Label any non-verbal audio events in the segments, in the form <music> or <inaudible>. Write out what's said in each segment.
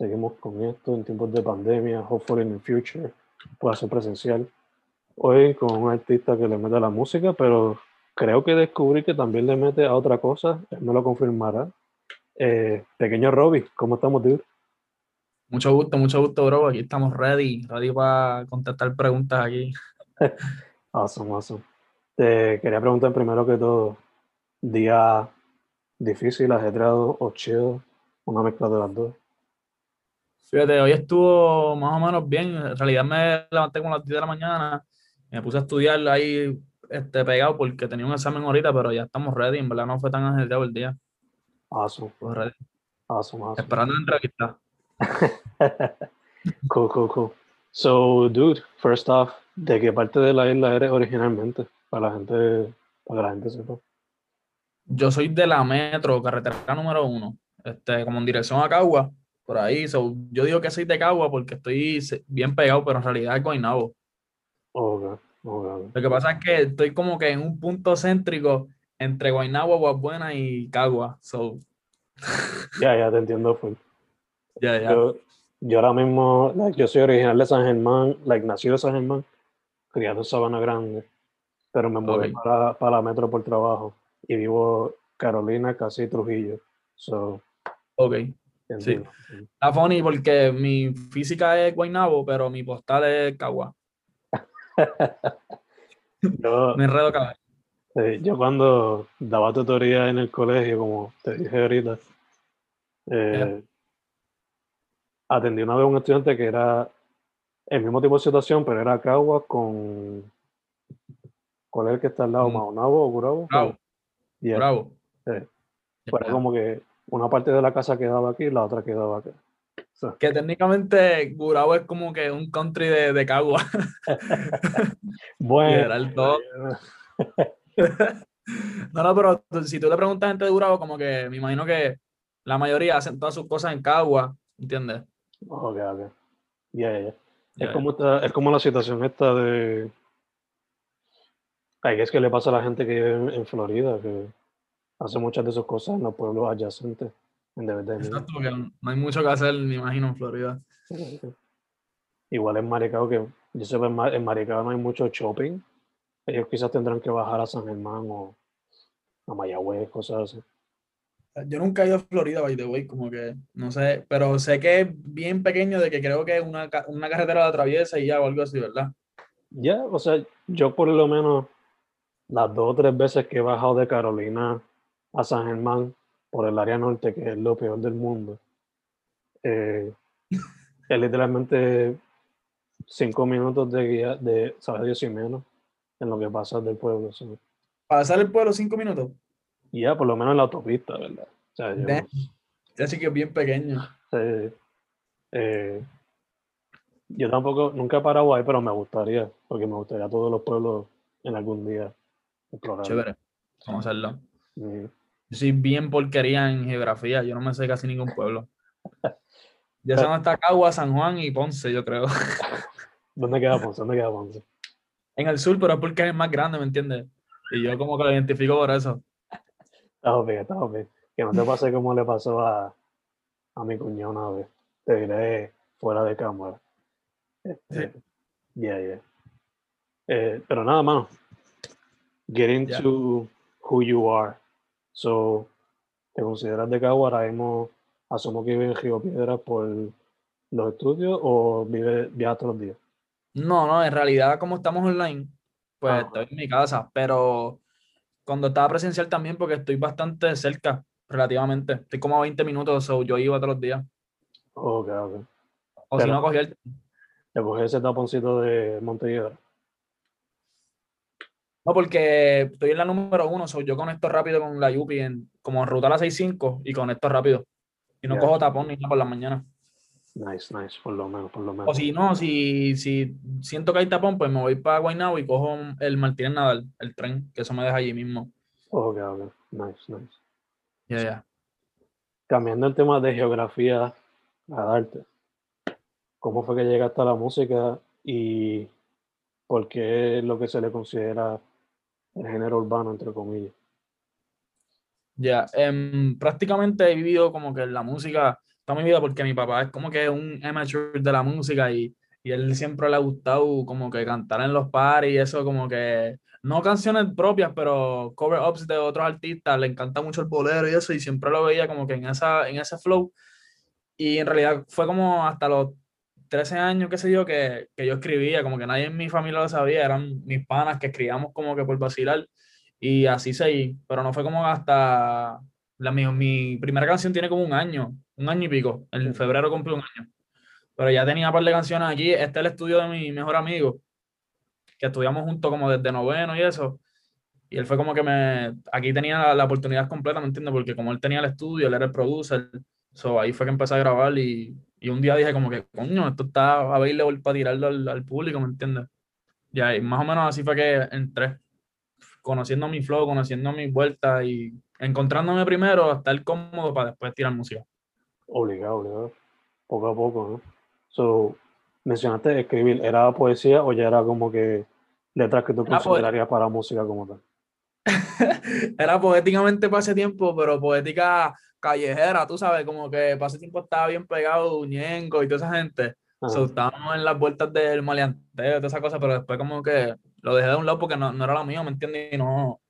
Seguimos con esto en tiempos de pandemia, hopefully in the future pueda ser presencial. Hoy con un artista que le mete a la música, pero creo que descubrí que también le mete a otra cosa, él me lo confirmará. Eh, pequeño Robbie, ¿cómo estamos, dude? Mucho gusto, mucho gusto, bro. Aquí estamos ready, ready para contestar preguntas aquí. <laughs> awesome, awesome. Te quería preguntar primero que todo, día difícil, ajetreado o chill, una mezcla de las dos. Fíjate, hoy estuvo más o menos bien. En realidad me levanté como a las 10 de la mañana. Me puse a estudiar ahí este, pegado porque tenía un examen ahorita, pero ya estamos ready. En verdad no fue tan ajetreado el día. Awesome. Pues ready. Awesome, awesome. Esperando la entrevista. <laughs> cool, cool, cool. So, dude, first off, ¿de qué parte de la isla eres originalmente? Para la gente, para que la gente sepa. Yo soy de la metro, carretera número uno, este, como en dirección a Cagua, por ahí. So, yo digo que soy de Cagua porque estoy bien pegado, pero en realidad es Guaynabo. Ok, ok, ok. Lo que pasa es que estoy como que en un punto céntrico entre Guaynabo, Aguabuena y Cagua. So, Ya, ya te entiendo, full. <laughs> ya, ya. Yo, yo ahora mismo, like, yo soy original de San Germán, like, nacido en San Germán, criado en Sabana Grande, pero me mudé Ok. para, para la metro por trabajo y vivo Carolina, casi Trujillo. So, Ok. Entiendo. Está funny porque mi física es Guaynabo, pero mi postal es Cagua. <laughs> Yo, Me enredo cada vez. eh, yo cuando daba tutoría en el colegio, como te dije ahorita, eh, atendí una vez a un estudiante que era el mismo tipo de situación, pero era Cagua con... ¿Cuál es el que está al lado? Mm. ¿Maunabo o Gurabo? Bravo, Yeah. bravo. Sí. Como que una parte de la casa quedaba aquí y la otra quedaba acá. Que técnicamente Gurabo es como que un country de, de Cagua. <laughs> bueno, Literal, todo. <laughs> No, no, pero si tú le preguntas a gente de Gurabo, como que me imagino que la mayoría hacen todas sus cosas en Cagua, ¿entiendes? ok, ok. Yeah, yeah. Ya, Es, como esta- es como la situación esta de... Ay, es que le pasa a la gente que vive en, en Florida, que hace muchas de sus cosas en los pueblos adyacentes, en mí. Exacto, porque no hay mucho que hacer, me imagino, en Florida. Igual en Maricao, que yo sé que en Ma- en Maricao no hay mucho shopping. Ellos quizás tendrán que bajar a San Germán o a Mayagüez, cosas así. Yo nunca he ido a Florida, by the way, como que, no sé, pero sé que es bien pequeño de que creo que una, una carretera la atraviesa y ya o algo así, ¿verdad? Ya, o sea, yo por lo menos las dos o tres veces que he bajado de Carolina a San Germán por el área norte, que es lo peor del mundo, eh, <laughs> es literalmente cinco minutos de guía, de, sabe Dios y menos, en lo que pasa del pueblo. so. Pasar el pueblo cinco minutos. Ya, por lo menos en la autopista, ¿verdad? O sea, yo- Damn. Así que es bien pequeño. Sí. Eh, yo tampoco, nunca he parado ahí, pero me gustaría, porque me gustaría todos los pueblos en algún día explorar. Chévere. Vamos a hacerlo. Mm. Yo soy bien porquería en geografía. Yo no me sé casi ningún pueblo. Ya dónde está Cagua, San Juan y Ponce, yo creo. <laughs> ¿Dónde queda Ponce? ¿Dónde queda Ponce? En el sur, pero es porque es más grande, ¿me entiendes? Y yo como que lo identifico por eso. Está bien, está bien. Que no te pase como le pasó a, a mi cuñado una vez. Te diré fuera de cámara. Este, yeah, yeah. Eh, pero nada, mano. Get into who you are. So, ¿te consideras de Cagua? Ahora mismo asumo que vive en Río Piedra por los estudios o vive, viajas todos los días. No, no, en realidad como estamos online, pues Ah. estoy en mi casa, pero cuando estaba presencial también porque estoy bastante cerca, relativamente. Estoy como a 20 minutos, so yo iba todos los días. Ok, ok. O si no, cogía el... Le coges ese taponcito de Montelledra. No, porque estoy en la número uno, so yo conecto rápido con la Yupi en, como en ruta a la 65 y conecto rápido. Y no cojo tapón ni nada por la mañana. Nice, nice, por lo menos, por lo menos. O si no, si, si siento que hay tapón, pues me voy para Guaynabo y cojo el Martínez Nadal, el tren, que eso me deja allí mismo. Ok, ok. Nice, nice. Ya, ya. Cambiando el tema de geografía a darte. ¿Cómo fue que llegaste a la música y por qué es lo que se le considera el género urbano, entre comillas? Ya, em, prácticamente he vivido como que la música toda mi vida porque mi papá es como que un amateur de la música y, y él siempre le ha gustado como que cantar en los paris y eso como que, no canciones propias, pero cover-ups de otros artistas, le encanta mucho el bolero y eso y siempre lo veía como que en, esa, en ese flow y en realidad fue como hasta los 13 años, qué sé yo, que, que yo escribía, como que nadie en mi familia lo sabía, eran mis panas que escribíamos como que por vacilar y así seguí, pero no fue como hasta la, mi, mi primera canción tiene como un año, un año y pico, en febrero cumplí un año, pero ya tenía un par de canciones aquí, este es el estudio de mi mejor amigo, que estudiamos juntos como desde noveno y eso, y él fue como que me, aquí tenía la, la oportunidad completa, ¿me entiendes? Porque como él tenía el estudio, él era el producer, so, ahí fue que empecé a grabar y, y un día dije como que, coño, esto está available para tirarlo al, al público, ¿me entiendes? Y ahí, más o menos así fue que entré, conociendo mi flow, conociendo mis vueltas y encontrándome primero, hasta el cómodo para después tirar música. Obligado, obligado. Poco a poco, ¿no? So, mencionaste escribir, ¿era poesía o ya era como que letras que tú considerarías para música como tal? Era poéticamente para ese tiempo, pero poética callejera, tú sabes, como que para ese tiempo estaba bien pegado Ñengo y toda esa gente. Ajá. So, estábamos en las vueltas del maleanteo y toda esa cosa, pero después como que lo dejé de un lado porque no, no era lo mío, ¿me entiendes? Y no,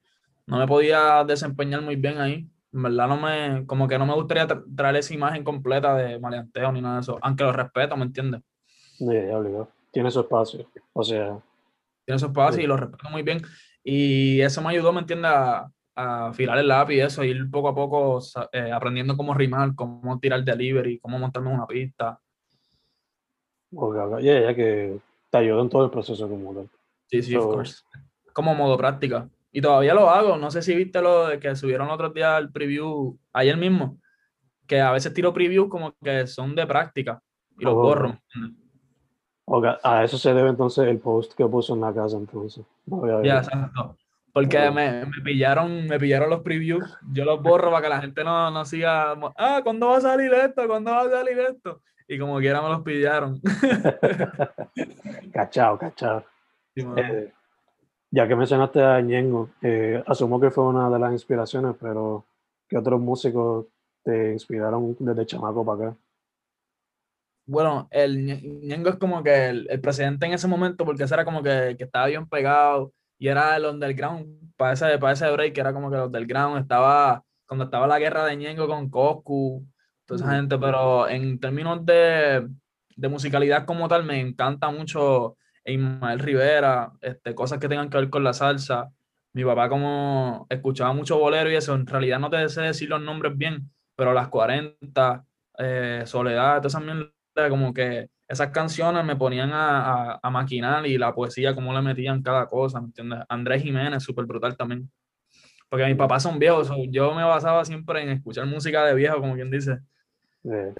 no me podía desempeñar muy bien ahí. En verdad no me, como que no me gustaría tra- traer esa imagen completa de maleanteo ni nada de eso, aunque lo respeto, ¿me entiendes? Ya, obligado. Tiene su espacio. O sea, Tiene su espacio Sí. y lo respeto muy bien. Y eso me ayudó, ¿me entiendes? A, a afilar el lápiz y eso, ir poco a poco eh, aprendiendo cómo rimar, cómo tirar delivery, cómo montarme una pista. ok, ok. ya, ya que te ayudó en todo el proceso como tal. Sí, sí, of So- course. Como modo práctica. Y todavía lo hago. No sé si viste lo de que subieron el otro día el preview, ayer mismo, que a veces tiro previews como que son de práctica y los Oh. borro. Ok, A eso se debe entonces el post que puso en la casa entonces. No Ya, exacto. Porque me, me pillaron, me pillaron los previews. Yo los borro para que la gente no, no siga. Ah, ¿cuándo va a salir esto? ¿Cuándo va a salir esto? Y como quiera me los pillaron. <laughs> Cachao, cachao. Sí. Eh, ya que mencionaste a Ñengo, eh, asumo que fue una de las inspiraciones, pero ¿qué otros músicos te inspiraron desde chamaco para acá? Bueno, el Ñe- Ñengo es como que el, el presidente en ese momento, porque ese era como que, que estaba bien pegado y era el underground. Para ese, para ese break era como que el underground estaba, cuando estaba la guerra de Ñengo con Coscu, toda esa gente, pero en términos de, de musicalidad como tal, me encanta mucho Ismael Rivera, este, cosas que tengan que ver con la salsa. Mi papá como escuchaba mucho bolero y eso, en realidad no te sé decir los nombres bien, pero las 40, eh, Soledad, todas esas como que esas canciones me ponían a, a, a maquinar y la poesía, cómo le metían cada cosa, ¿me entiendes? Andrés Jiménez, súper brutal también. Porque mis papás son viejos, so, yo me basaba siempre en escuchar música de viejo, como quien dice. Eh,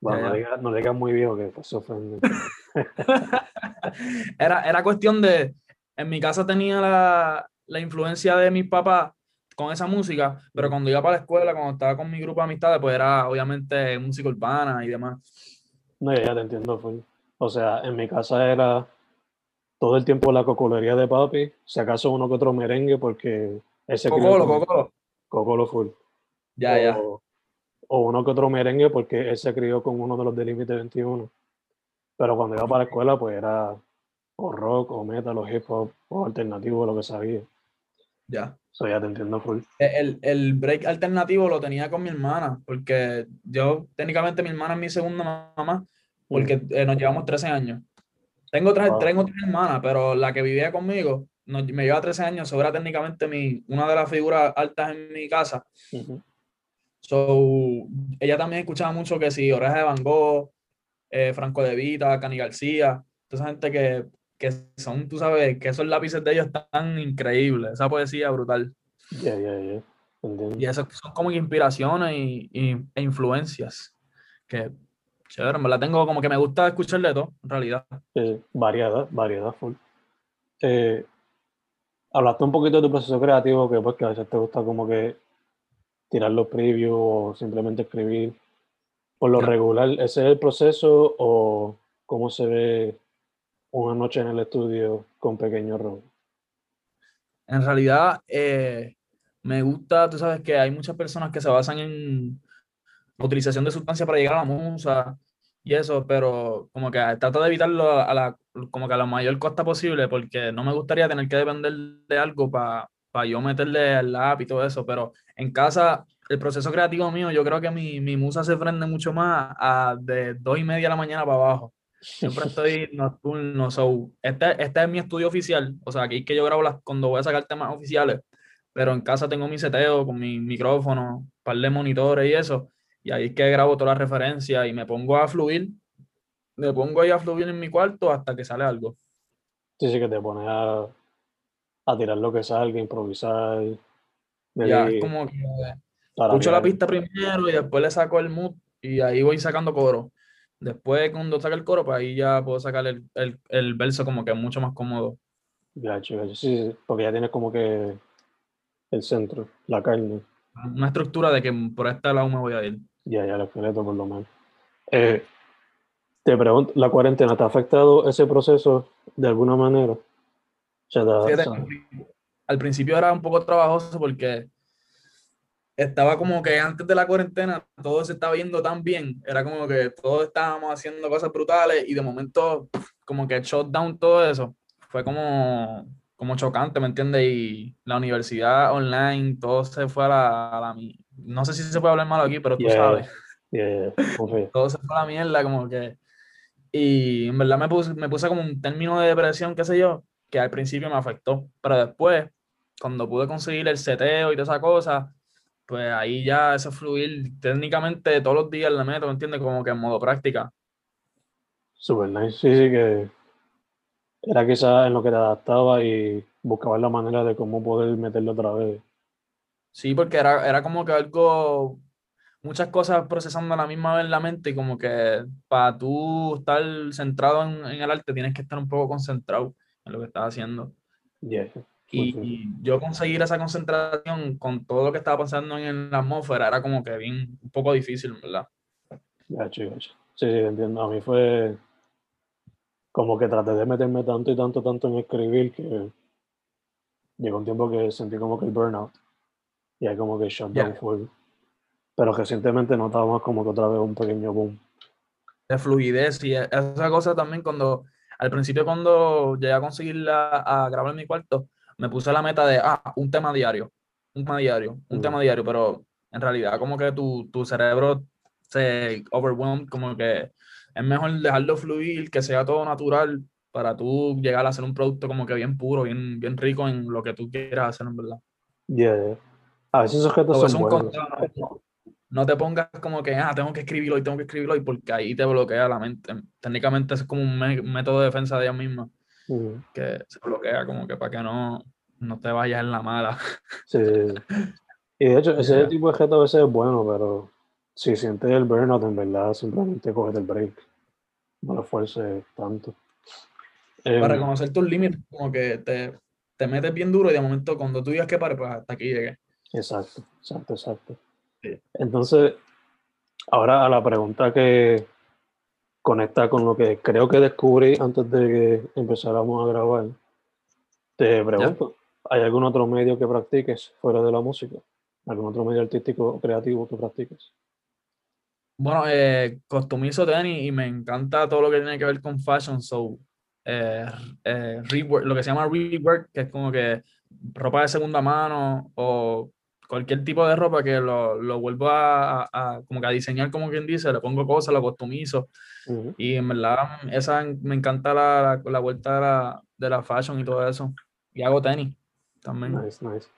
bueno, Ya, no digas no muy viejo que pues, se ofende. <laughs> <laughs> Era, era cuestión de, en mi casa tenía la, la influencia de mis papás, con esa música, pero cuando iba para la escuela, cuando estaba con mi grupo de amistades, pues era obviamente música urbana y demás. No, ya, te entiendo, full. O sea, en mi casa era todo el tiempo la cocolería de papi, si acaso uno que otro merengue, porque ese crió Cocolo, con- cocolo. Cocolo full. Ya, o, ya. o uno que otro merengue, porque él se crió con uno de los de Límite 21. Pero cuando iba para la escuela, pues era o rock, o metal, o hip hop, o alternativo, lo que sabía. Ya. Eso ya te entiendo full. El, el break alternativo lo tenía con mi hermana, porque yo, técnicamente, mi hermana es mi segunda mamá, porque eh, nos llevamos 13 años. Tengo, tres, Wow. tengo otra hermana, pero la que vivía conmigo nos- me lleva 13 años, sobre técnicamente mi, una de las figuras altas en mi casa. Ujú. So, ella también escuchaba mucho que si Oreja de Van Gogh, eh, Franco De Vita, Cani García, toda esa gente que, que son, tú sabes, que esos lápices de ellos están increíbles, esa poesía brutal. Ya, ya, ya. Entiendo. Y esas son como inspiraciones y, y- e influencias. Que, chévere, en verdad tengo como que me gusta escuchar de todo, en realidad. Eh, variedad, variedad full. Eh, hablaste un poquito de tu proceso creativo, que pues que a veces te gusta como que tirar los previews o simplemente escribir. Por lo regular, ¿ese es el proceso o cómo se ve una noche en el estudio con Pequeño Robo? En realidad, eh, me gusta, tú sabes que hay muchas personas que se basan en la utilización de sustancias para llegar a la musa y eso, pero como que trato de evitarlo a la, como que a la mayor costa posible, porque no me gustaría tener que depender de algo para yo meterle al lápiz y todo eso, pero en casa, el proceso creativo mío, yo creo que mi, mi musa se prende mucho más a de dos y media de la mañana para abajo. Siempre <laughs> estoy nocturno, so, este, este es mi estudio oficial, o sea, aquí es que yo grabo las, cuando voy a sacar temas oficiales, pero en casa tengo mi seteo con mi micrófono, par de monitores y eso, y ahí es que grabo todas las referencias y me pongo a fluir, me pongo ahí a fluir en mi cuarto hasta que sale algo. Sí, sí, que te pones a, a tirar lo que salga, improvisar. Ya, es como que escucho la pista primero y después le saco el mood y ahí voy sacando coro. Después, cuando saque el coro, pues ahí ya puedo sacar el, el, el verso como que mucho más cómodo. Gacho, gacho. Sí, sí, porque ya tienes como que el centro, la carne. Una estructura de que por este lado me voy a ir. Ya, ya, el esqueleto por lo menos. Eh, te pregunto, ¿la cuarentena te ha afectado ese proceso de alguna manera? O sea, te al principio era un poco trabajoso porque estaba como que antes de la cuarentena todo se estaba yendo tan bien, era como que todos estábamos haciendo cosas brutales y de momento como que shut down todo eso, fue como, como chocante, ¿me entiendes? Y la universidad online, todo se fue a la, a la No sé si se puede hablar malo aquí, pero tú Yeah. sabes, yeah, confío. <laughs> todo se fue a la mierda, como que... Y en verdad me puse, me puse como un término de depresión, qué sé yo, que al principio me afectó, pero después, cuando pude conseguir el seteo y toda esa cosa, pues ahí ya eso fluir técnicamente todos los días le meto, ¿me entiendes? Como que en modo práctica. Super nice. Sí, sí, que era quizás en lo que te adaptaba y buscabas la manera de cómo poder meterlo otra vez. Sí, porque era, era como que algo, muchas cosas procesando a la misma vez en la mente y como que para tú estar centrado en, en el arte tienes que estar un poco concentrado en lo que estás haciendo. Yeah. Y, full. y yo conseguir esa concentración con todo lo que estaba pasando en la atmósfera era como que bien, un poco difícil, ¿verdad? Gacho, gacho. Sí, sí, entiendo. A mí fue como que traté de meterme tanto y tanto, tanto en escribir que llegó un tiempo que sentí como que el burnout y hay como que shutdown Ya. full. Pero recientemente notábamos como que otra vez un pequeño boom. De fluidez y e- esa cosa también cuando, al principio cuando llegué a conseguirla a grabar en mi cuarto, me puse la meta de, ah, un tema diario, un tema diario, un Mm. tema diario, pero en realidad como que tu, tu cerebro se overwhelmed, como que es mejor dejarlo fluir, que sea todo natural para tú llegar a hacer un producto como que bien puro, bien, bien rico en lo que tú quieras hacer, en verdad. Yeah, yeah. A veces esos objetos son eso un buenos. consejo, no te pongas como que, ah, tengo que escribirlo hoy, tengo que escribirlo hoy, porque ahí te bloquea la mente. Técnicamente es como un método de defensa de ella misma, Que se bloquea como que para que no, no te vayas en la mala. Sí, sí, sí. Y de hecho, <laughs> ese Yeah. tipo de objeto a veces es bueno, pero si sientes el burnout, en verdad, simplemente cógete el break. No lo esfuerces tanto. Em, Para reconocer tus límites, como que te, te metes bien duro y de momento cuando tú digas que pare, pues hasta aquí llegué. Exacto, exacto, exacto. Sí. Entonces, ahora a la pregunta que conecta con lo que creo que descubrí antes de que empezáramos a grabar, te pregunto, ¿hay algún otro medio que practiques fuera de la música? ¿Algún otro medio artístico o creativo que practiques? Bueno, eh, costumizo tenis y me encanta todo lo que tiene que ver con fashion, so eh, eh, rework, lo que se llama rework, que es como que ropa de segunda mano o cualquier tipo de ropa que lo, lo vuelvo a, a- como que a diseñar, como quien dice, le pongo cosas, lo customizo Ujú. y en verdad esa me encanta la, la, la vuelta de la, de la fashion y todo eso. Y hago tenis también. Nice, nice.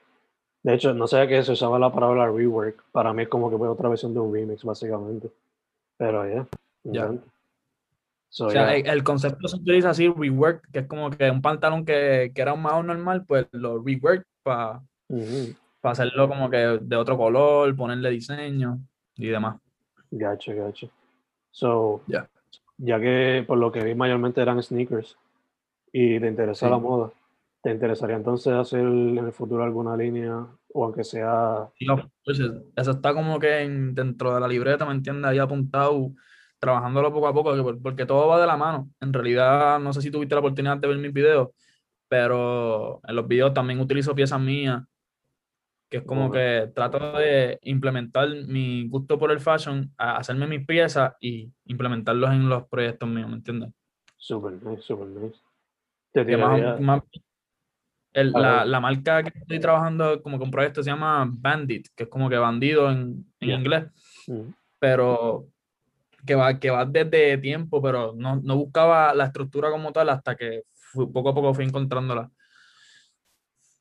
De hecho, no sabía que se usaba la palabra rework. Para mí es como que fue otra versión de un remix, básicamente. Pero ya, encanta. So, O sea, yeah. el, el concepto se utiliza así, rework, que es como que un pantalón que, que era un más normal, pues lo rework para Ujú. hacerlo como que de otro color, ponerle diseño y demás. Gacho, gacho. So, Ya. ya que por lo que vi mayormente eran sneakers y te interesa Sí. la moda, ¿te interesaría entonces hacer en el futuro alguna línea o aunque sea... No, pues, eso está como que en- dentro de la libreta, ¿me entiendes? Ahí apuntado, trabajándolo poco a poco, que por- porque todo va de la mano. En realidad, no sé si tuviste la oportunidad de ver mis videos, pero en los videos también utilizo piezas mías, que es como que trato de implementar mi gusto por el fashion, a hacerme mis piezas y implementarlos en los proyectos míos, ¿me entiendes? Super nice, super nice. Te Que más, tiraría... más- el- la, la marca que estoy trabajando como un proyecto se llama Bandit, que es como que bandido en, inglés, Ujú. pero que va, que va desde tiempo, pero no, no buscaba la estructura como tal hasta que poco a poco fui encontrándola.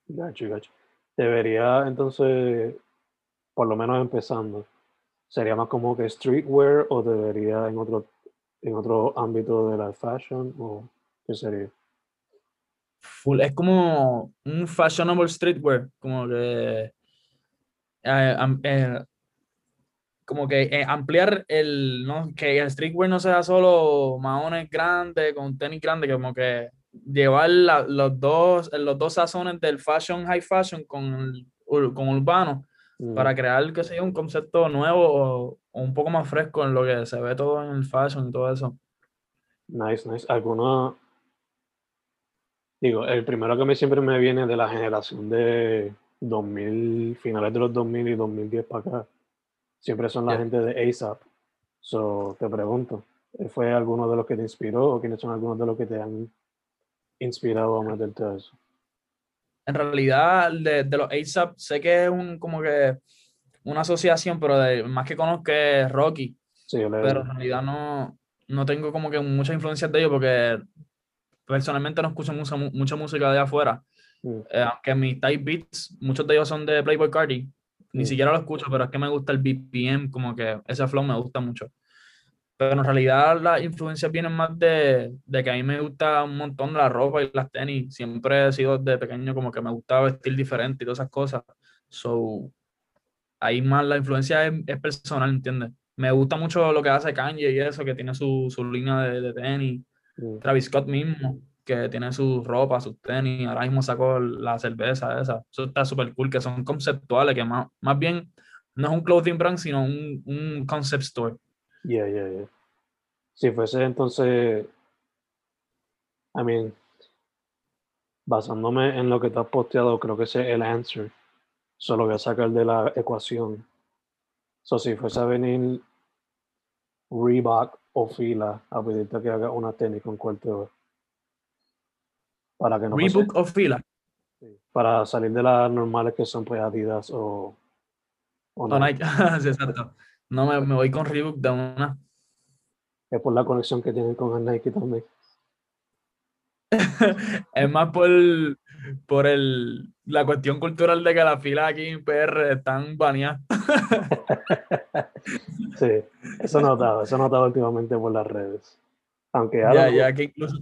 Gacho, gacho. Debería entonces, por lo menos empezando, ¿sería más como que streetwear o debería en otro, en otro ámbito de la fashion o qué sería? Full- es como un fashionable streetwear, como que eh, eh, como que eh, ampliar el, no, que el streetwear no sea solo maones grandes con tenis grandes, como que llevar la- los, dos, los dos sazones del fashion, high fashion con, con urbano Mm, para crear, qué sé yo, un concepto nuevo o, o un poco más fresco en lo que se ve todo en el fashion y todo eso. Nice, nice. ¿Alguna? Digo, el primero que me siempre me viene de la generación de 2000, finales de los 2000 y 2010 para acá, siempre son la Ya. gente de ASAP. So, te pregunto, ¿fue alguno de los que te inspiró o quiénes son algunos de los que te han inspirado a meterte a eso? En realidad, de, de los ASAP, sé que es un, como que una asociación, pero de, más que conozco es Rocky. Sí, yo le- pero en realidad no, no tengo como que muchas influencias de ellos porque personalmente no escucho mucha, mu- mucha música de afuera. Mm, Eh, aunque mis type beats, muchos de ellos son de Playboy Cardi, ni Mm. siquiera lo escucho, pero es que me gusta el BPM, como que ese flow me gusta mucho. Pero en realidad las influencias vienen más de, de que a mí me gusta un montón la ropa y las tenis. Siempre he sido de pequeño como que me gustaba vestir diferente y todas esas cosas. So, ahí más la influencia es, es personal, ¿entiendes? Me gusta mucho lo que hace Kanye y eso, que tiene su, su línea de, de tenis. mm, Travis Scott mismo, que tiene su ropa, sus tenis. Ahora mismo sacó la cerveza esa. Eso está súper cool, que son conceptuales, que más, más bien no es un clothing brand, sino un, un concept store. Yeah, yeah, yeah. Si fuese entonces, I mean, basándome en lo que te has posteado, creo que ese es el answer. Solo voy a sacar de la ecuación. So, si fuese a venir Reebok o Fila a pedirte que haga una tenis con va? Para que no Reebok o Fila. para salir de las normales que son pues Adidas o, o Nike. <laughs> Exacto. No, me, me voy con Reebok de una. Es por la conexión que tienen con el Nike también. <laughs> es más por, por el, la cuestión cultural de que las filas aquí en PR están baneadas. <laughs> Sí, eso he notado, eso he notado últimamente por las redes. Aunque Ya, ya, que incluso,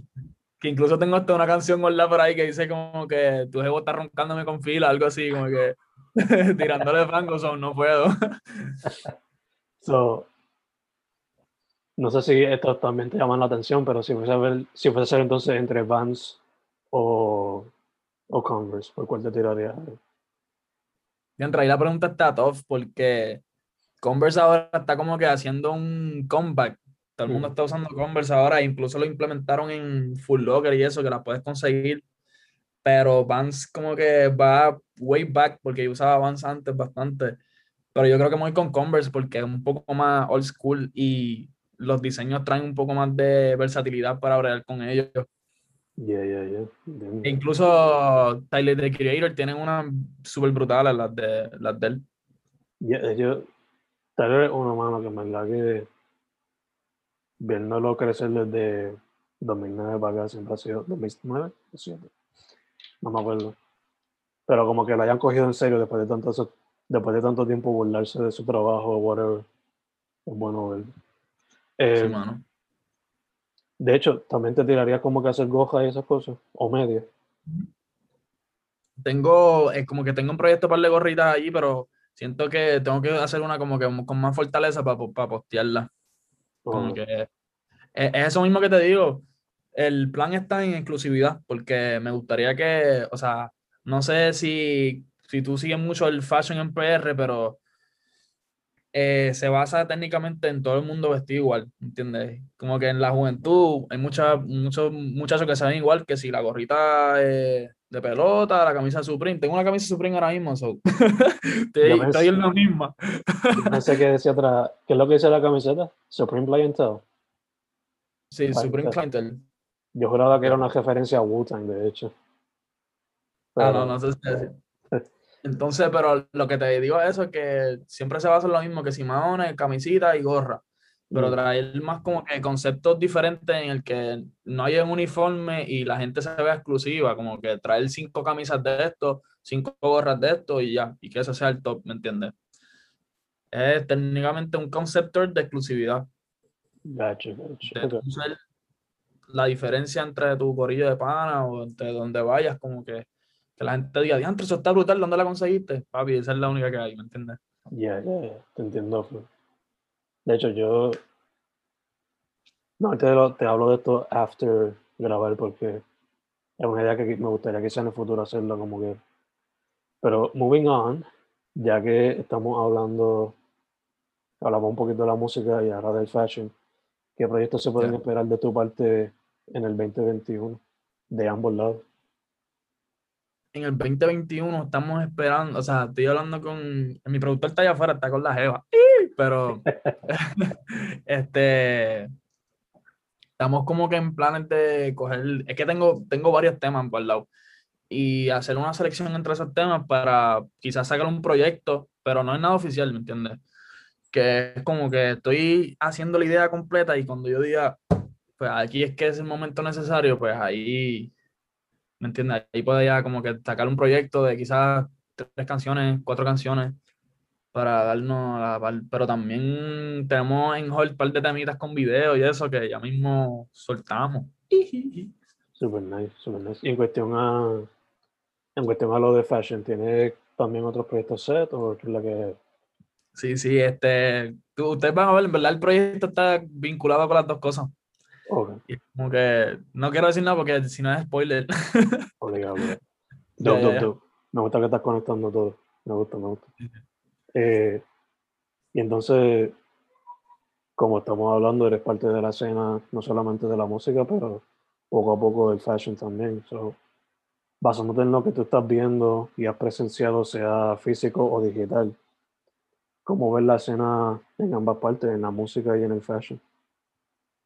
que incluso tengo hasta una canción la por ahí que dice como que tu jevo está roncándome con fila, algo así, como que <laughs> tirándole fango, so, no puedo. So, no sé si esto también te llama la atención, pero si fuese a ver, si fuese a ser entonces entre Vans o, o Converse, ¿por cuál te tirarías? En realidad la pregunta está tough porque Converse ahora está como que haciendo un comeback. Todo el mundo Mm. está usando Converse ahora, incluso lo implementaron en Full Locker y eso, que la puedes conseguir. Pero Vans como que va way back porque yo usaba Vans antes bastante. Pero yo creo que me voy con Converse porque es un poco más old school y los diseños traen un poco más de versatilidad para bregar con ellos. Yeah, yeah, yeah. E incluso Tyler the Creator tienen unas súper brutales las de, las de él. Yo, tal vez una mano que en verdad que viéndolo crecer desde 2009 para acá siempre ha sido 2009 o 7, no me acuerdo. Pero como que lo hayan cogido en serio después de tanto, eso- después de tanto tiempo burlarse de su trabajo o whatever, es bueno ver. Eh, Sí, mano. de hecho, también te tirarías como que hacer goja y esas cosas, o media. Tengo, es como que tengo un proyecto para de gorritas ahí, pero siento que tengo que hacer una como que con más fortaleza para, postearla. Como que es, es eso mismo que te digo. El plan está en exclusividad, porque me gustaría que, o sea, no sé si, si tú sigues mucho el fashion en PR, pero eh, se basa técnicamente en todo el mundo vestido igual, ¿entiendes? Como que en la juventud hay mucha, muchos muchachos que se ven igual, que si la gorrita eh, de pelota, la camisa Supreme. Tengo una camisa Supreme ahora mismo, so. <laughs> estoy, estoy en lo mismo. Yo pensé que decía atrás, ¿qué es lo que dice la camiseta? Supreme Clientele. Sí, Ahí Supreme está. Clientel. Yo juraba que era una referencia a Wu-Tang, de hecho. Ah, no, no sé si decir. Entonces, pero lo que te digo es eso, que siempre se basa en lo mismo, que si maones, camisita y gorra. Pero Mm. traer más como que conceptos diferentes en el que no haya un uniforme y la gente se vea exclusiva, como que traer cinco camisas de esto, cinco gorras de esto y ya, y que ese sea el top, ¿me entiendes? Es técnicamente un concepto de exclusividad. Gotcha, gotcha. de la diferencia entre tu corillo de pana o entre donde vayas, como que, que la gente diga, diantre, eso está brutal, ¿dónde la conseguiste? Papi, esa es la única que hay, ¿me entiendes? Ya, ya, ya, te entiendo. Flo. De hecho, yo. No, te, lo- te hablo de esto after grabar porque es una idea que me gustaría quizá en el futuro hacerlo como que. Pero moving on, ya que estamos hablando, hablamos un poquito de la música y ahora del fashion, ¿qué proyectos se pueden esperar de tu parte en el 2021 de ambos lados? En el 2021 estamos esperando, o sea, estoy hablando con, mi productor está allá afuera, está con la jeva, <laughs> pero <laughs> este, estamos como que en planes de coger, es que tengo, tengo varios temas guardados y hacer una selección entre esos temas para quizás sacar un proyecto, pero no es nada oficial, ¿me entiendes? Que es como que estoy haciendo la idea completa y cuando yo diga, pues aquí es que es el momento necesario, pues ahí, ¿me entiendes? Ahí ya como que sacar un proyecto de quizás tres canciones, cuatro canciones para darnos la par- pero también tenemos en hold un par de temitas con video y eso que ya mismo soltamos. Super nice, super nice. Y en cuestión a, en cuestión a lo de fashion, ¿tiene también otros proyectos set o qué es la que Sí, sí, este, ustedes van a ver, en verdad el proyecto está vinculado con las dos cosas. Ok, Y como que no quiero decir nada porque si no es spoiler. <laughs> obligado. dope, ya. dope. Me gusta que estás conectando todo. Me gusta, me gusta. Eh, y entonces, como estamos hablando, eres parte de la escena, no solamente de la música, pero poco a poco del fashion también. So, basándote en lo que tú estás viendo y has presenciado, sea físico o digital, ¿cómo ves la escena en ambas partes, en la música y en el fashion,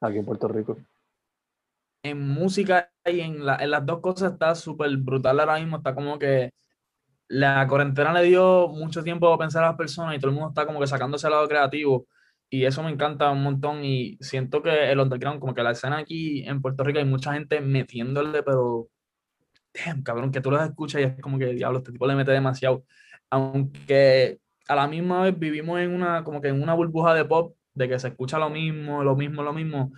aquí en Puerto Rico? en música y en, la- en las dos cosas está súper brutal ahora mismo. Está como que la cuarentena le dio mucho tiempo a pensar a las personas y todo el mundo está como que sacándose el lado creativo. Y eso me encanta un montón. Y siento que el underground, como que la escena aquí en Puerto Rico, hay mucha gente metiéndole, pero. Damn, cabrón, que tú los escuchas y es como que, diablo, este tipo le mete demasiado. Aunque a la misma vez vivimos en una, como que en una burbuja de pop, de que se escucha lo mismo, lo mismo, lo mismo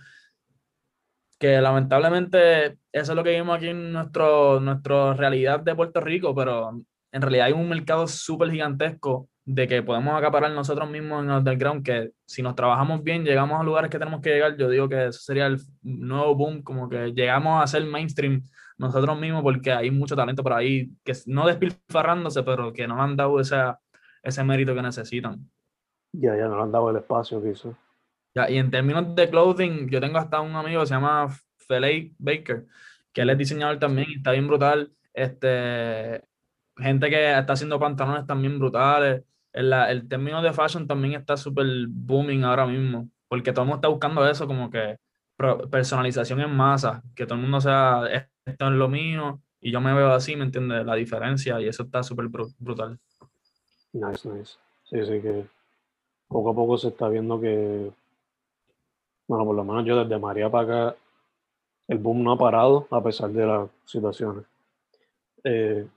que lamentablemente eso es lo que vivimos aquí en nuestro, nuestra realidad de Puerto Rico, pero en realidad hay un mercado súper gigantesco de que podemos acaparar nosotros mismos en el underground, que si nos trabajamos bien, llegamos a lugares que tenemos que llegar, yo digo que eso sería el nuevo boom, como que llegamos a ser mainstream nosotros mismos porque hay mucho talento por ahí, que no despilfarrándose, pero que nos han dado esa, ese mérito que necesitan. Ya, ya no le han dado el espacio que hizo. Ya, y en términos de clothing, yo tengo hasta un amigo que se llama Felay Baker, que él es diseñador también y está bien brutal. Este, gente que está haciendo pantalones también brutales. El, el término de fashion también está súper booming ahora mismo, porque todo el mundo está buscando eso, como que personalización en masa, que todo el mundo sea, esto es lo mío, y yo me veo así, ¿me entiendes? La diferencia, y eso está súper brutal. Nice, nice. Sí, sí, que poco a poco se está viendo que, bueno, por lo menos yo desde María para acá, el boom no ha parado a pesar de las situaciones. Eh,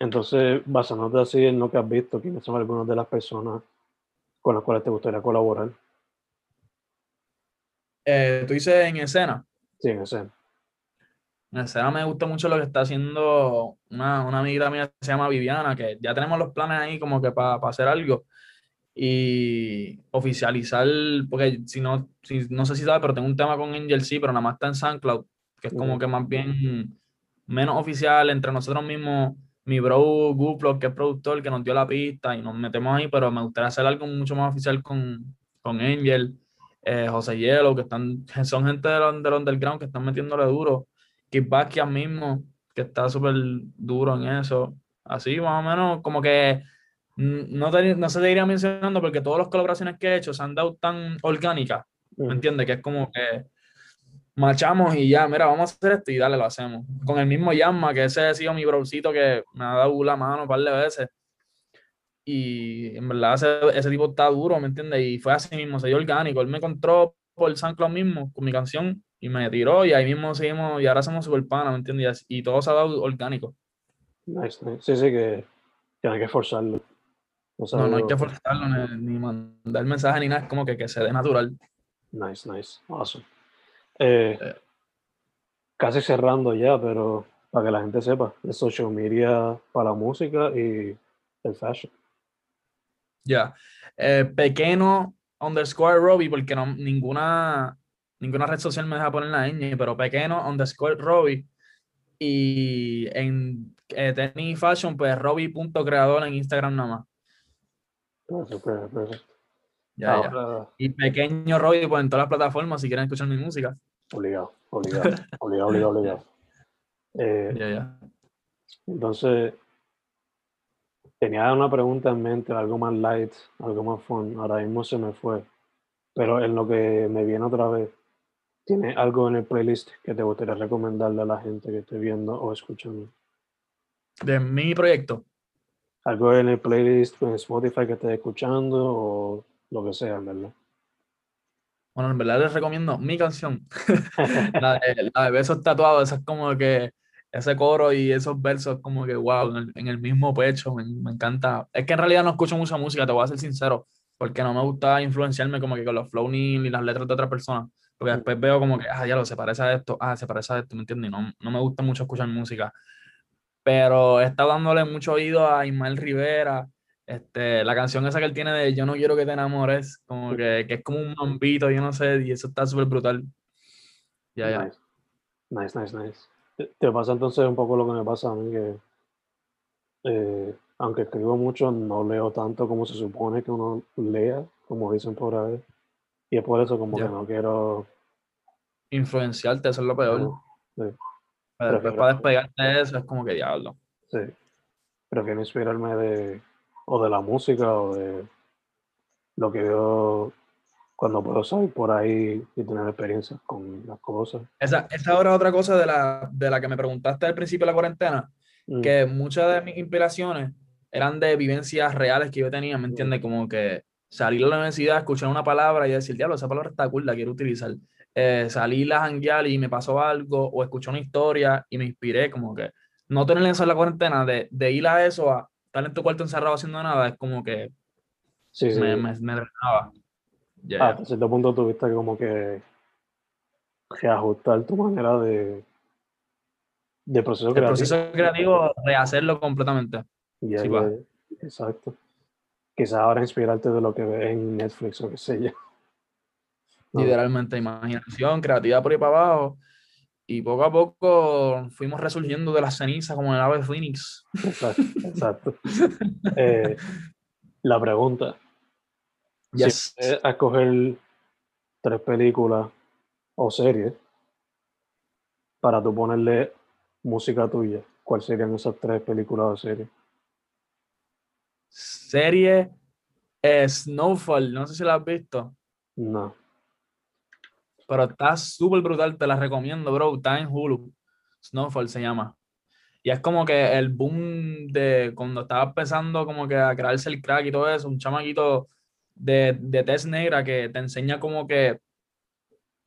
entonces, basándote así en lo que has visto, ¿quiénes son algunas de las personas con las cuales te gustaría colaborar? Eh, ¿Tú dices en escena? Sí, en escena. En escena me gusta mucho lo que está haciendo una, una amiga mía que se llama Viviana, que ya tenemos los planes ahí como que para hacer algo y oficializar, porque si no, si, no sé si sabes, pero tengo un tema con Angel sí, pero nada más está en SoundCloud, que es como que más bien menos oficial entre nosotros mismos mi bro Guplo, que es productor, que nos dio la pista y nos metemos ahí, pero me gustaría hacer algo mucho más oficial con, con Angel, eh, José Hielo, que están, <laughs> son gente del, del underground que están metiéndole duro. Basquiat mismo, que está súper duro en eso. Así, más o menos, como que no, no se te iría mencionando porque todas las colaboraciones que he hecho se han dado tan orgánicas, ¿me entiendes? Que es como que machamos y ya, mira, vamos a hacer esto y dale, lo hacemos. Con el mismo Yamma, que ese ha sido mi brocito que me ha dado la mano un par de veces. Y en verdad ese, ese tipo está duro, ¿me entiendes? Y fue así mismo, se dio orgánico. Él me encontró por el SoundCloud mismo con mi canción y me tiró y ahí mismo seguimos y ahora somos super pana, ¿me entiendes? Y todo se ha dado orgánico. Nice, nice. Sí, sí, que tiene que forzarlo. No, no hay que forzarlo ni, ni, mandar mensaje ni nada, es como que, que se dé natural. Nice, nice. Awesome. Eh, casi cerrando ya, pero para que la gente sepa, el social media para la música y el fashion. Ya. Eh, pequeño underscore Robbie, porque no, ninguna, ninguna red social me deja poner la ñ, pero pequeño underscore Robbie. Y en eh, Tenny Fashion, pues Robbie.creador en Instagram nada más. Perfecto, perfecto. Ya, ya. Y pequeño Robbie, pues en todas las plataformas, si quieren escuchar mi música. Obligado, obligado, obligado, obligado, obligado. <laughs> Eh, ya, ya. Entonces, tenía una pregunta en mente, algo más light, algo más fun. Ahora mismo se me fue. Pero en lo que me viene otra vez, ¿tiene algo en el playlist que te gustaría recomendarle a la gente que esté viendo o escuchando? ¿De mi proyecto? Algo en el playlist en Spotify que esté escuchando o lo que sea, ¿verdad? Bueno, en verdad les recomiendo mi canción. <laughs> <laughs> la, de, la, de, besos tatuados, esa es como que ese coro y esos versos, como que wow, en el, en el mismo pecho, me, me, encanta. Es que en realidad no escucho mucha música, te voy a ser sincero, porque no me gusta influenciarme como que con los flow ni, ni las letras de otras personas. Porque después veo como que, ah, ya lo, se parece a esto, ah, se parece a esto, ¿me entiendes? Y no, no me gusta mucho escuchar música. Pero he estado dándole mucho oído a Ismael Rivera, este, la canción esa que él tiene de Yo no quiero que te enamores, como que, que es como un mambito, yo no sé, y eso está súper brutal. Ya, ya. Nice, nice, nice. Te pasa entonces un poco lo que me pasa a mí, que eh, aunque escribo mucho, no leo tanto como se supone que uno lea, como dicen por ahí. Y es por eso como yeah. que no quiero... Influenciarte, eso es lo peor. Sí. Pero después para despegarte de eso es como que diablo. Sí. Prefiero inspirarme de o de la música o de lo que veo cuando puedo salir por ahí y tener experiencias con las cosas. Esa, esa ahora es otra cosa de la, de la que me preguntaste al principio de la cuarentena, mm. que muchas de mis inspiraciones eran de vivencias reales que yo tenía, ¿me entiendes? Como que salir a la universidad, escuchar una palabra y decir, diablo, esa palabra está cool, la quiero utilizar. Eh, salir a janguear y me pasó algo, o escuché una historia y me inspiré, como que no tener eso en la cuarentena, de, de ir a eso a estar en tu cuarto encerrado haciendo nada es como que sí, sí. me, me, me drenaba. Yeah, ah, hasta cierto punto tuviste como que reajustar tu manera de, de proceso el creativo. proceso creativo, rehacerlo completamente. Yeah, sí, yeah, exacto. Quizás ahora inspirarte de lo que ves en Netflix o qué sé yo. Literalmente, imaginación, creatividad por ahí para abajo. Y poco a poco fuimos resurgiendo de las cenizas como el ave Phoenix. Exacto. exacto. eh, La pregunta, Yes. si a escoger tres películas o series para tú ponerle música tuya, ¿cuáles serían esas tres películas o series? Serie eh, Snowfall, no sé si la has visto, No. Pero está súper brutal, te la recomiendo, bro. Está en Hulu. Snowfall se llama. Y es como que el boom de cuando estaba empezando como que a crearse el crack y todo eso, un chamaquito de, de tez negra que te enseña como que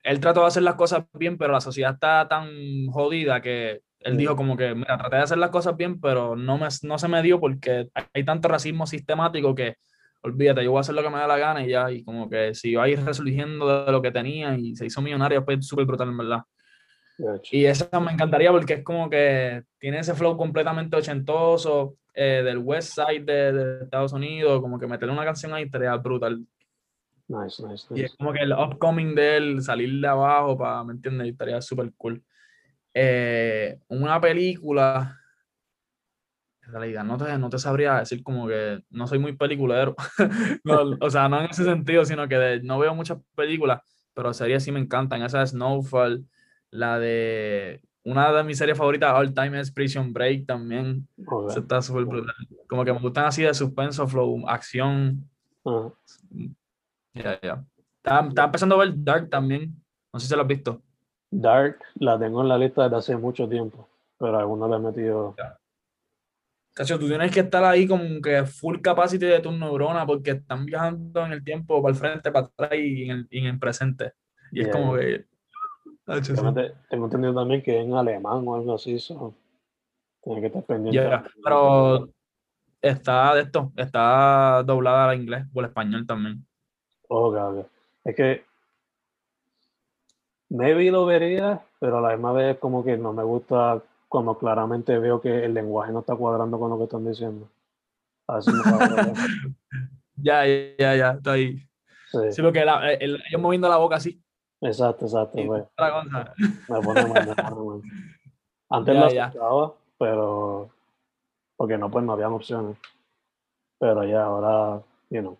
él trató de hacer las cosas bien, pero la sociedad está tan jodida que él dijo como que, mira, traté de hacer las cosas bien, pero no, me, no se me dio porque hay tanto racismo sistemático que, olvídate, yo voy a hacer lo que me da la gana y ya, y como que siguió ahí resurgiendo de lo que tenía y se hizo millonario, pues súper brutal, en verdad. Y esa me encantaría porque es como que tiene ese flow completamente ochentoso eh, del West Side de, de Estados Unidos, como que meterle una canción ahí estaría brutal. Nice, nice, Y es nice. como que el upcoming de él, salir de abajo, para, ¿me entiendes? Estaría súper cool. Eh, una película, en realidad no te, no te sabría decir como que no soy muy peliculero. <laughs> No, <laughs> o sea, no en ese sentido, sino que de- no veo muchas películas, pero series sí me encantan. Esa es Snowfall, la de... Una de mis series favoritas all time es Prison Break también. Está súper brutal. Como que me gustan así de suspenso, flow, acción. Ya, ya. Estaba, estaba empezando a ver Dark también. No sé si lo has visto. Dark la tengo en la lista desde hace mucho tiempo, pero aún no la he metido. Cacho, tú tienes que estar ahí como que full capacity de tus neuronas porque están viajando en el tiempo para el frente, para atrás y en el, y en el presente. Y es Yeah, como que. Cacho, sí. Obviamente, tengo entendido también que en alemán o algo así, so, tiene que estar pendiente. Ya, pero está de esto, está doblada al inglés o al español también. Ok, ok. Es que maybe lo vería, pero a la misma vez como que no me gusta cuando claramente veo que el lenguaje no está cuadrando con lo que están diciendo. A me. <laughs> Ya, ya, ya, está ahí. Sí, Sí, porque la- el- ellos moviendo la boca así. exacto, exacto. pues, me pone mal, me pone mal. <laughs> Antes Ya, lo escuchaba, pero porque no, pues no habían opciones. Pero ya ahora, you know.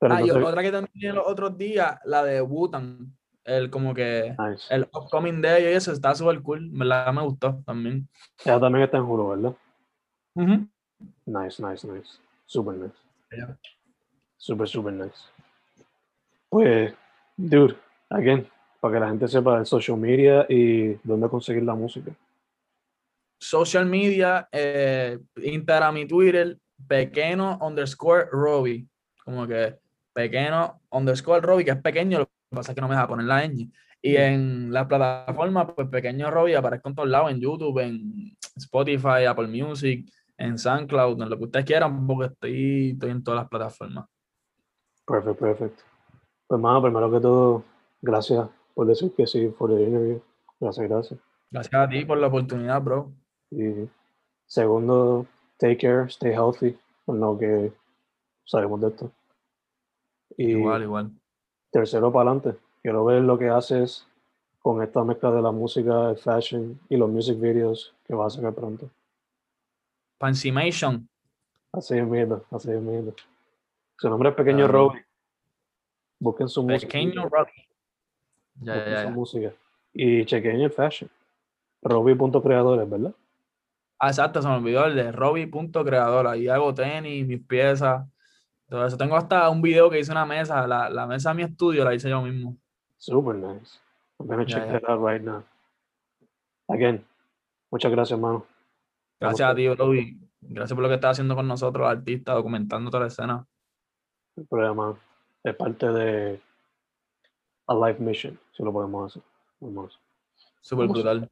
Pero Ah, entonces, otra que también los otros días, la de Wutan. El como que nice. el upcoming de ellos y eso está súper cool. Verdad me gustó también. Ella también está en Hulu, ¿verdad? Nice, nice, nice. Super nice. Ya. Super, super nice. Pues, dude, again, para que la gente sepa el social media y dónde conseguir la música. Social media, eh, Instagram y Twitter, pequeño underscore Robbie. Como que pequeño underscore Robbie, que es pequeño, lo que pasa es que no me deja poner la ñ. Y Mm. en la plataforma, pues pequeño Robbie aparezco en todos lados, en YouTube, en Spotify, Apple Music, en SoundCloud, en lo que ustedes quieran, porque estoy, estoy en todas las plataformas. Perfecto, perfecto. Pues, mano, primero que todo, gracias por decir que sí for the interview. Gracias, gracias. Gracias a ti por la oportunidad, bro. Y segundo, take care, stay healthy, con lo que sabemos de esto. Y Igual, igual. Tercero, para adelante. Quiero ver lo que haces con esta mezcla de la música, el fashion y los music videos que vas a sacar pronto. Pancimation. Así es miedo, así es miedo. Su nombre es Pequeño Claro. Robbie. Busquen su música. Pequeño Robbie. Ya, busquen ya, su música. Y chequen el fashion. Robbie.creadores, ¿verdad? Ah, exacto, se me olvidó el de Robbie.creador. Ahí hago tenis, mis piezas, todo eso. Tengo hasta un video que hice una mesa. La, la mesa de mi estudio la hice yo mismo. Super nice. I'm gonna check that out right now. Again, muchas gracias, hermano. Gracias a ti, Robbie. Gracias por lo que estás haciendo con nosotros, artistas, documentando toda la escena. El programa es parte de a life mission, si lo podemos hacer. Vamos. Vamos. brutal.